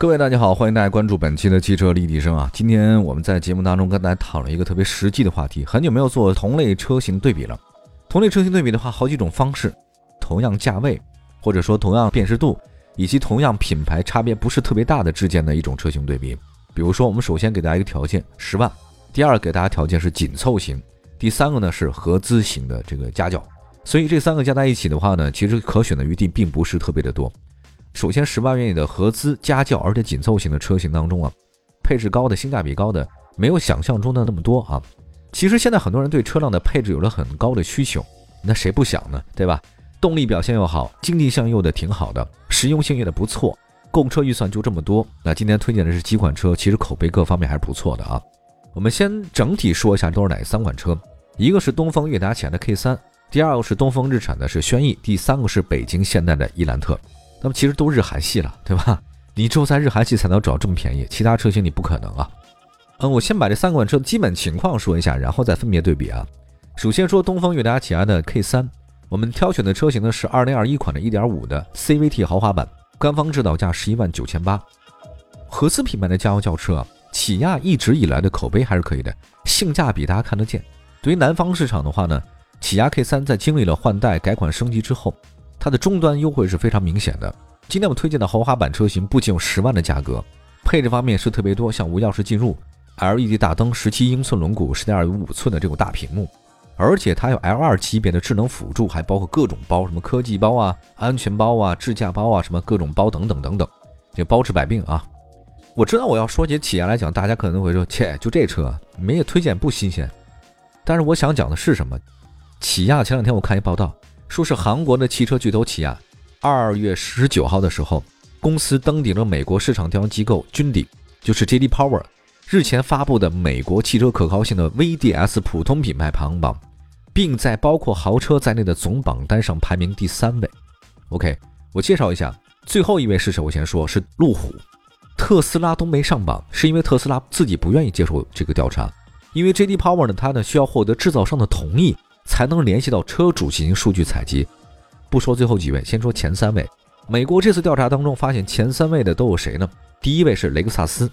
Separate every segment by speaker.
Speaker 1: 各位大家好，欢迎大家关注本期的汽车立体声啊！今天我们在节目当中跟大家讨论一个特别实际的话题，很久没有做同类车型对比了。同类车型对比的话，好几种方式，同样价位，或者说同样辨识度，以及同样品牌差别不是特别大的之间的一种车型对比。比如说，我们首先给大家一个条件，十万；第二给大家条件是紧凑型；第三个呢是合资型的这个家轿。所以这三个加在一起的话呢，其实可选的余地并不是特别的多。首先，十万元以的合资家轿，而且紧凑型的车型当中啊，配置高的、性价比高的，没有想象中的那么多啊。其实现在很多人对车辆的配置有了很高的需求，那谁不想呢？对吧？动力表现又好，经济性又的挺好的，实用性也的不错，购车预算就这么多。那今天推荐的是几款车，其实口碑各方面还是不错的啊。我们先整体说一下都是哪三款车，一个是东风悦达起亚的 K 三，第二个是东风日产的是轩逸，第三个是北京现代的伊兰特。那么其实都日韩系了，对吧？你只有在日韩系才能找这么便宜，其他车型你不可能啊。嗯，我先把这三款车的基本情况说一下，然后再分别对比啊。首先说东风悦达起亚的 K 三，我们挑选的车型呢是2021款的1.5的 CVT 豪华版，官方指导价11万九千八。合资品牌的家用轿车，起亚一直以来的口碑还是可以的，性价比大家看得见。对于南方市场的话呢，起亚 K 三在经历了换代、改款、升级之后。它的终端优惠是非常明显的。今天我们推荐的豪华版车型不仅有十万的价格，配置方面是特别多，像无钥匙进入、LED 大灯、十七英寸轮毂、十点二五寸的这种大屏幕，而且它有 L2 级别的智能辅助，还包括各种包，什么科技包啊、安全包啊、智驾包啊，什么各种包等等等等，这包治百病啊！我知道我要说起起亚来讲，大家可能会说，切，就这车没也推荐不新鲜。但是我想讲的是什么？起亚前两天我看一报道。说是韩国的汽车巨头起亚，二月十九号的时候，公司登顶了美国市场调研机构军鼎，就是 J.D. Power 日前发布的美国汽车可靠性的 VDS 普通品牌排行榜，并在包括豪车在内的总榜单上排名第三位。OK，我介绍一下，最后一位是谁？我先说是路虎，特斯拉都没上榜，是因为特斯拉自己不愿意接受这个调查，因为 J.D. Power 呢，它呢需要获得制造商的同意。才能联系到车主进行数据采集。不说最后几位，先说前三位。美国这次调查当中发现，前三位的都有谁呢？第一位是雷克萨斯，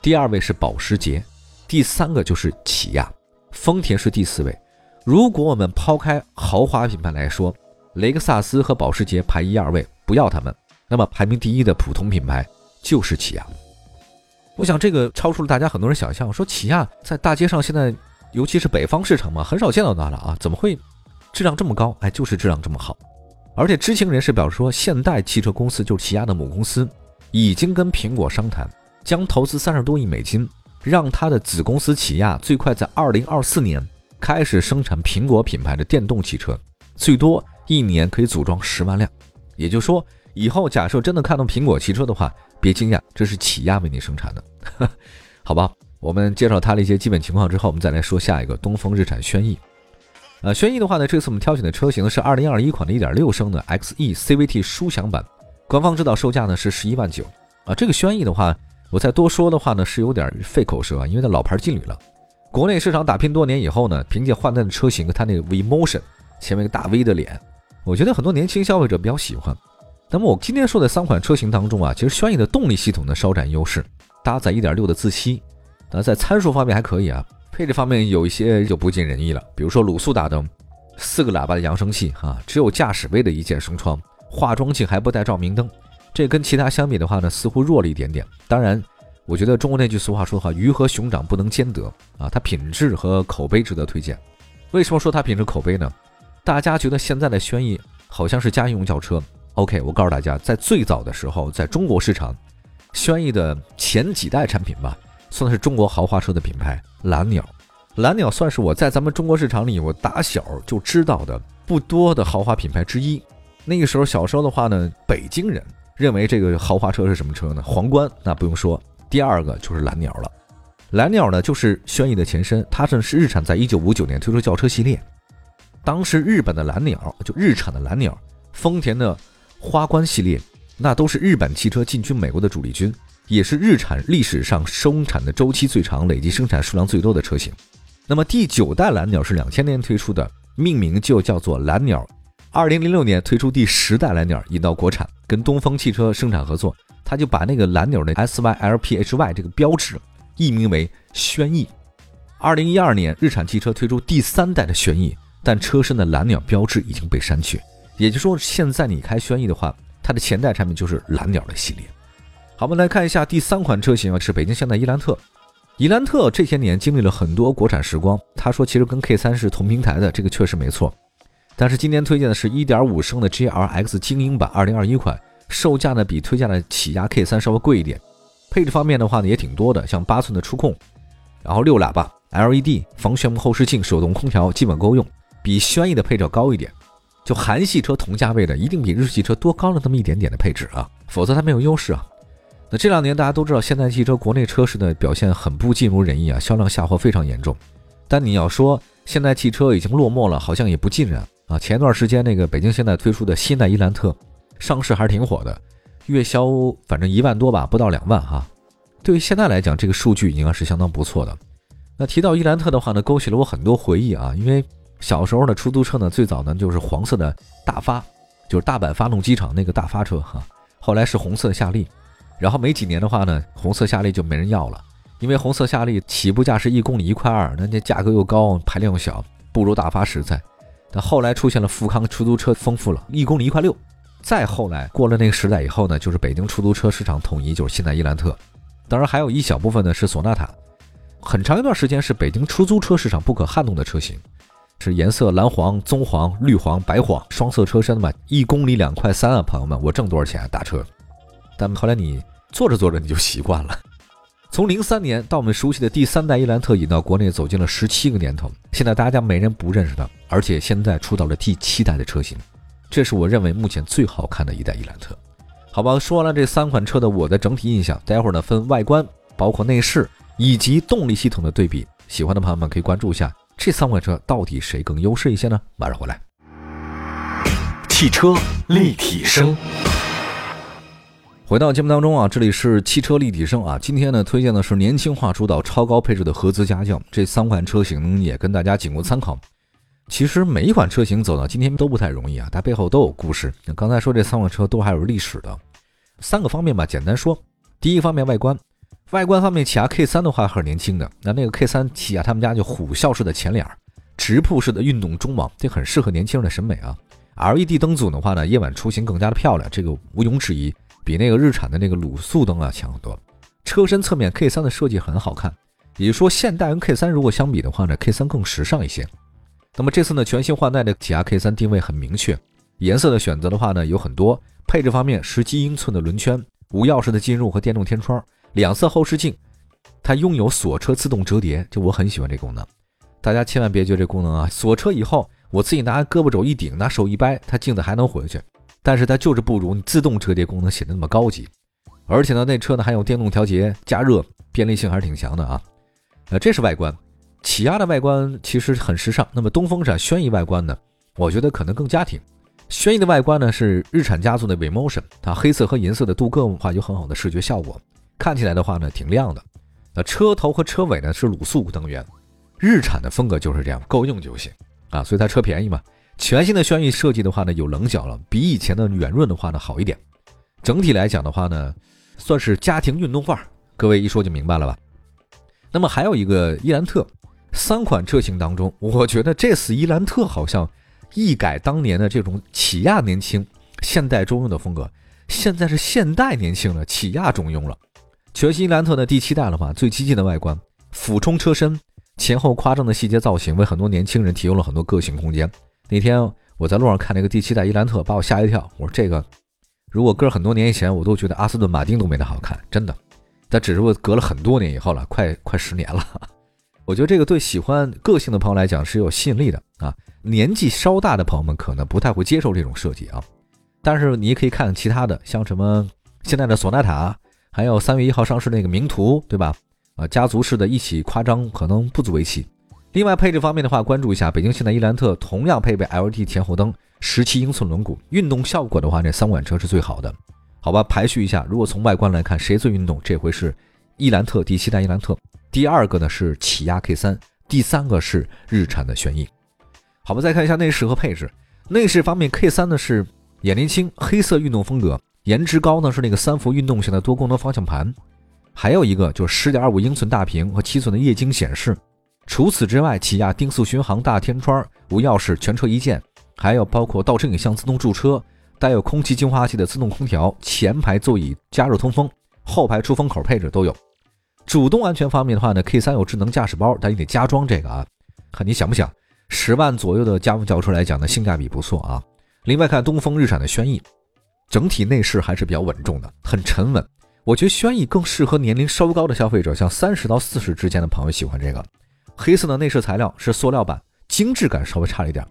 Speaker 1: 第二位是保时捷，第三个就是起亚，丰田是第四位。如果我们抛开豪华品牌来说，雷克萨斯和保时捷排一二位，不要他们，那么排名第一的普通品牌就是起亚。我想这个超出了大家很多人想象，说起亚在大街上现在。尤其是北方市场嘛，很少见到它了啊！怎么会质量这么高？哎，就是质量这么好。而且知情人士表示说，现代汽车公司就是起亚的母公司，已经跟苹果商谈，将投资三十多亿美金，让它的子公司起亚最快在二零二四年开始生产苹果品牌的电动汽车，最多一年可以组装十万辆。也就是说，以后假设真的看到苹果汽车的话，别惊讶，这是起亚为你生产的，好吧？我们介绍它的一些基本情况之后，我们再来说下一个东风日产轩逸。呃，轩逸的话呢，这次我们挑选的车型是2021款的1.6升的 XE CVT 舒享版，官方指导售价呢是11万九。啊，这个轩逸的话，我再多说的话呢是有点费口舌啊，因为它老牌劲旅了。国内市场打拼多年以后呢，凭借换代的车型，它那个 V Motion 前面一个大 V 的脸，我觉得很多年轻消费者比较喜欢。那么我今天说的三款车型当中啊，其实轩逸的动力系统呢稍占优势，搭载1.6的自吸。那在参数方面还可以啊，配置方面有一些就不尽人意了，比如说卤素大灯、四个喇叭的扬声器啊，只有驾驶位的一键升窗，化妆镜还不带照明灯，这跟其他相比的话呢，似乎弱了一点点。当然，我觉得中国那句俗话说的话，鱼和熊掌不能兼得啊，它品质和口碑值得推荐。为什么说它品质口碑呢？大家觉得现在的轩逸好像是家用轿车，OK，我告诉大家，在最早的时候，在中国市场，轩逸的前几代产品吧。算是中国豪华车的品牌，蓝鸟。蓝鸟算是我在咱们中国市场里，我打小就知道的不多的豪华品牌之一。那个时候小时候的话呢，北京人认为这个豪华车是什么车呢？皇冠，那不用说，第二个就是蓝鸟了。蓝鸟呢就是轩逸的前身，它是是日产在一九五九年推出轿车系列。当时日本的蓝鸟就日产的蓝鸟，丰田的花冠系列，那都是日本汽车进军美国的主力军，也是日产历史上生产的周期最长、累计生产数量最多的车型。那么第九代蓝鸟是两千年推出的，命名就叫做蓝鸟。二零零六年推出第十代蓝鸟，引到国产，跟东风汽车生产合作，他就把那个蓝鸟的 S Y L P H Y 这个标志译名为轩逸。二零一二年，日产汽车推出第三代的轩逸。但车身的蓝鸟标志已经被删去，也就是说，现在你开轩逸的话，它的前代产品就是蓝鸟的系列。好，我们来看一下第三款车型啊，是北京现代伊兰特。伊兰特这些年经历了很多国产时光，他说其实跟 K 三是同平台的，这个确实没错。但是今天推荐的是1.5升的 GLX 精英版2021款，售价呢比推荐的起亚 K 三稍微贵一点。配置方面的话呢也挺多的，像八寸的触控，然后六喇叭、LED、防眩目后视镜、手动空调，基本够用。比轩逸的配置高一点，就韩系车同价位的，一定比日系车多高了那么一点点的配置啊，否则它没有优势啊。那这两年大家都知道，现代汽车国内车市的表现很不尽如人意啊，销量下滑非常严重。但你要说现代汽车已经落寞了，好像也不尽然啊。前一段时间那个北京现代推出的新代伊兰特上市还是挺火的，月销反正一万多吧，不到两万哈。对于现在来讲，这个数据应该是相当不错的。那提到伊兰特的话呢，勾起了我很多回忆啊，因为。小时候的出租车呢，最早呢就是黄色的大发，就是大阪发动机厂那个大发车哈。后来是红色的夏利，然后没几年的话呢，红色夏利就没人要了，因为红色夏利起步价是一公里一块二，那那价格又高，排量又小，不如大发实在。但后来出现了富康出租车，丰富了，一公里一块六。再后来过了那个时代以后呢，就是北京出租车市场统一，就是现代伊兰特。当然还有一小部分呢是索纳塔，很长一段时间是北京出租车市场不可撼动的车型。是颜色蓝黄、棕黄、绿黄、白黄，双色车身嘛，一公里两块三啊，朋友们，我挣多少钱打车？但后来你做着做着你就习惯了。从零三年到我们熟悉的第三代伊兰特引到国内，走进了十七个年头，现在大家没人不认识它，而且现在出到了第七代的车型，这是我认为目前最好看的一代伊兰特。好吧，说完了这三款车的我的整体印象，待会儿呢分外观、包括内饰以及动力系统的对比，喜欢的朋友们可以关注一下。这三款车到底谁更优势一些呢？马上回来。
Speaker 2: 汽车立体声，
Speaker 1: 回到节目当中啊，这里是汽车立体声啊。今天呢，推荐的是年轻化主导、超高配置的合资家轿。这三款车型也跟大家仅供参考。其实每一款车型走到今天都不太容易啊，它背后都有故事。那刚才说这三款车都还有历史的，三个方面吧，简单说。第一个方面，外观。外观方面，起亚 K 三的话还是年轻的。那那个 K 三，起亚他们家就虎啸式的前脸，直瀑式的运动中网，这很适合年轻人的审美啊。LED 灯组的话呢，夜晚出行更加的漂亮，这个毋庸置疑，比那个日产的那个卤素灯啊强很多。车身侧面 K 三的设计很好看，也就是说现代跟 K 三如果相比的话呢，K 三更时尚一些。那么这次呢，全新换代的起亚 K 三定位很明确，颜色的选择的话呢有很多。配置方面，十七英寸的轮圈，无钥匙的进入和电动天窗。两侧后视镜，它拥有锁车自动折叠，就我很喜欢这功能。大家千万别觉得这功能啊，锁车以后我自己拿胳膊肘一顶，拿手一掰，它镜子还能回去。但是它就是不如你自动折叠功能显得那么高级。而且呢，那车呢还有电动调节、加热，便利性还是挺强的啊。呃，这是外观，起亚的外观其实很时尚。那么东风闪轩逸外观呢，我觉得可能更家庭。轩逸的外观呢是日产家族的 V Motion，它黑色和银色的镀铬话有很好的视觉效果。看起来的话呢，挺亮的。那车头和车尾呢是卤素灯源，日产的风格就是这样，够用就行啊。所以它车便宜嘛。全新的轩逸设计的话呢，有棱角了，比以前的圆润的话呢好一点。整体来讲的话呢，算是家庭运动范儿。各位一说就明白了吧？那么还有一个伊兰特，三款车型当中，我觉得这次伊兰特好像一改当年的这种起亚年轻、现代中庸的风格，现在是现代年轻了，起亚中庸了。全新伊兰特的第七代的话，最激进的外观，俯冲车身，前后夸张的细节造型，为很多年轻人提供了很多个性空间。那天我在路上看那个第七代伊兰特，把我吓一跳。我说这个，如果搁很多年以前，我都觉得阿斯顿马丁都没它好看，真的。但只是我隔了很多年以后了，快快十年了。我觉得这个对喜欢个性的朋友来讲是有吸引力的啊。年纪稍大的朋友们可能不太会接受这种设计啊。但是你可以看其他的，像什么现在的索纳塔。还有三月一号上市那个名图，对吧？啊，家族式的一起夸张可能不足为奇。另外配置方面的话，关注一下北京现代伊兰特同样配备 LED 前后灯，十七英寸轮毂，运动效果的话，这三款车是最好的。好吧，排序一下，如果从外观来看，谁最运动？这回是伊兰特第七代伊兰特，第二个呢是起亚 K 三，第三个是日产的轩逸。好吧，再看一下内饰和配置。内饰方面，K 三呢是眼帘青黑色运动风格，颜值高呢是那个三幅运动型的多功能方向盘，还有一个就是十点二五英寸大屏和七寸的液晶显示。除此之外，起亚定速巡航大天窗、无钥匙全车一键，还有包括倒车影像自动驻车。带有空气净化器的自动空调，前排座椅加热通风，后排出风口配置都有。主动安全方面的话呢，K 三有智能驾驶包，但你得加装这个啊，看你想不想。十万左右的家用轿车来讲呢，性价比不错啊。另外看东风日产的轩逸，整体内饰还是比较稳重的，很沉稳。我觉得轩逸更适合年龄稍高的消费者，像三十到四十之间的朋友喜欢这个。黑色的内饰材料是塑料板，精致感稍微差了一点。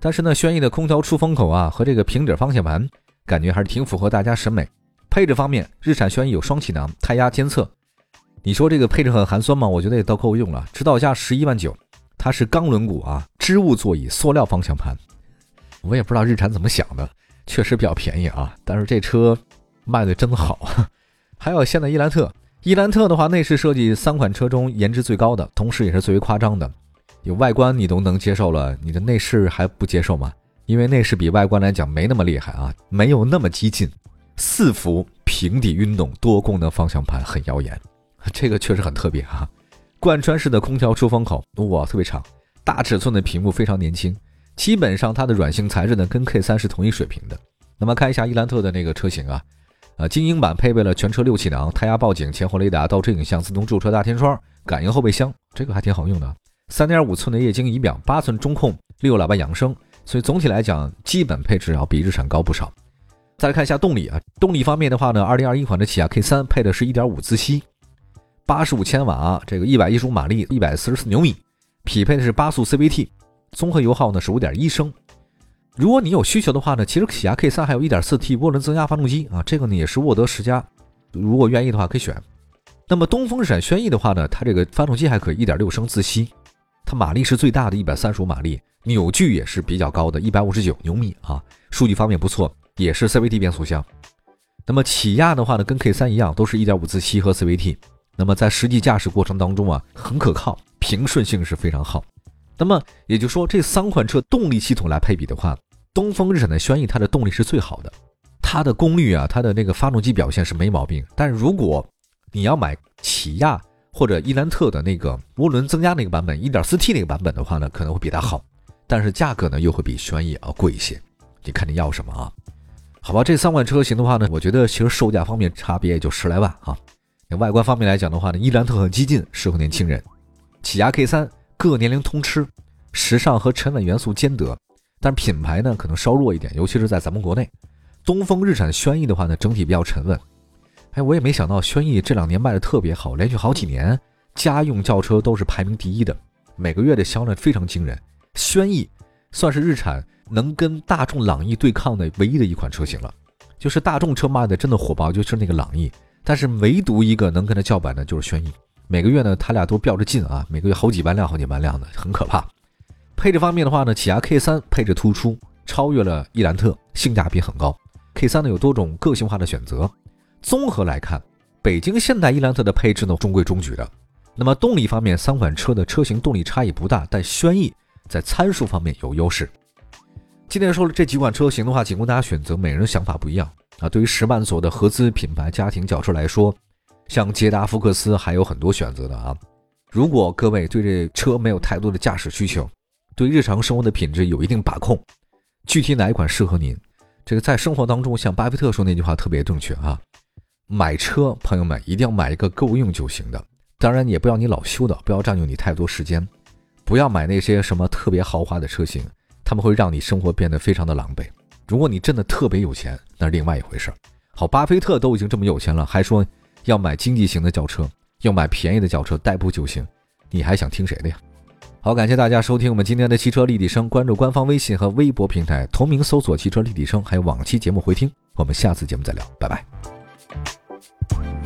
Speaker 1: 但是呢，轩逸的空调出风口啊和这个平底方向盘，感觉还是挺符合大家审美。配置方面，日产轩逸有双气囊、胎压监测。你说这个配置很寒酸吗？我觉得也都够用了。指导价十一万九，它是钢轮毂啊，织物座椅，塑料方向盘。我也不知道日产怎么想的，确实比较便宜啊。但是这车卖的真好。还有现代伊兰特，伊兰特的话，内饰设计三款车中颜值最高的，同时也是最为夸张的。有外观你都能接受了，你的内饰还不接受吗？因为内饰比外观来讲没那么厉害啊，没有那么激进。四幅平底运动多功能方向盘很耀眼，这个确实很特别哈。贯穿式的空调出风口，哇，特别长。大尺寸的屏幕非常年轻，基本上它的软性材质呢跟 K 三是同一水平的。那么看一下伊兰特的那个车型啊，呃，精英版配备了全车六气囊、胎压报警、前后雷达、倒车影像、自动驻车大天窗、感应后备箱，这个还挺好用的。三点五寸的液晶仪表，八寸中控，六喇叭扬声，所以总体来讲，基本配置要比日产高不少。再来看一下动力啊，动力方面的话呢，二零二一款的起亚 K 三配的是一点五自吸，八十五千瓦，这个一百一十五马力，一百四十四牛米，匹配的是八速 CVT，综合油耗呢是五点一升。如果你有需求的话呢，其实起亚 K 三还有一点四 T 涡轮增压发动机啊，这个呢也是沃德十佳，如果愿意的话可以选。那么东风日产轩逸的话呢，它这个发动机还可以一点六升自吸。它马力是最大的，一百三十五马力，扭矩也是比较高的，一百五十九牛米啊，数据方面不错，也是 CVT 变速箱。那么起亚的话呢，跟 K 三一样，都是一点五自吸和 CVT。那么在实际驾驶过程当中啊，很可靠，平顺性是非常好。那么也就是说，这三款车动力系统来配比的话，东风日产的轩逸它的动力是最好的，它的功率啊，它的那个发动机表现是没毛病。但是如果你要买起亚，或者伊兰特的那个涡轮增压那个版本，1.4T 那个版本的话呢，可能会比它好，但是价格呢又会比轩逸要贵一些，你看你要什么啊？好吧，这三款车型的话呢，我觉得其实售价方面差别也就十来万啊。外观方面来讲的话呢，伊兰特很激进，适合年轻人；起亚 K3 各年龄通吃，时尚和沉稳元素兼得，但品牌呢可能稍弱一点，尤其是在咱们国内。东风日产轩逸的话呢，整体比较沉稳。哎，我也没想到轩逸这两年卖的特别好，连续好几年家用轿车都是排名第一的，每个月的销量非常惊人。轩逸算是日产能跟大众朗逸对抗的唯一的一款车型了，就是大众车卖的真的火爆，就是那个朗逸，但是唯独一个能跟它叫板的就是轩逸，每个月呢它俩都标着劲啊，每个月好几万辆、好几万辆的，很可怕。配置方面的话呢，起亚 K 三配置突出，超越了伊兰特，性价比很高。K 三呢有多种个性化的选择。综合来看，北京现代伊兰特的配置呢中规中矩的。那么动力方面，三款车的车型动力差异不大，但轩逸在参数方面有优势。今天说了这几款车型的话，仅供大家选择，每人想法不一样啊。对于十万左右的合资品牌家庭轿车来说，像捷达、福克斯还有很多选择的啊。如果各位对这车没有太多的驾驶需求，对日常生活的品质有一定把控，具体哪一款适合您？这个在生活当中，像巴菲特说那句话特别正确啊。买车，朋友们一定要买一个够用就行的。当然，也不要你老修的，不要占用你太多时间。不要买那些什么特别豪华的车型，他们会让你生活变得非常的狼狈。如果你真的特别有钱，那是另外一回事。好，巴菲特都已经这么有钱了，还说要买经济型的轿车，要买便宜的轿车代步就行，你还想听谁的呀？好，感谢大家收听我们今天的汽车立体声，关注官方微信和微博平台，同名搜索“汽车立体声”，还有往期节目回听。我们下次节目再聊，拜拜。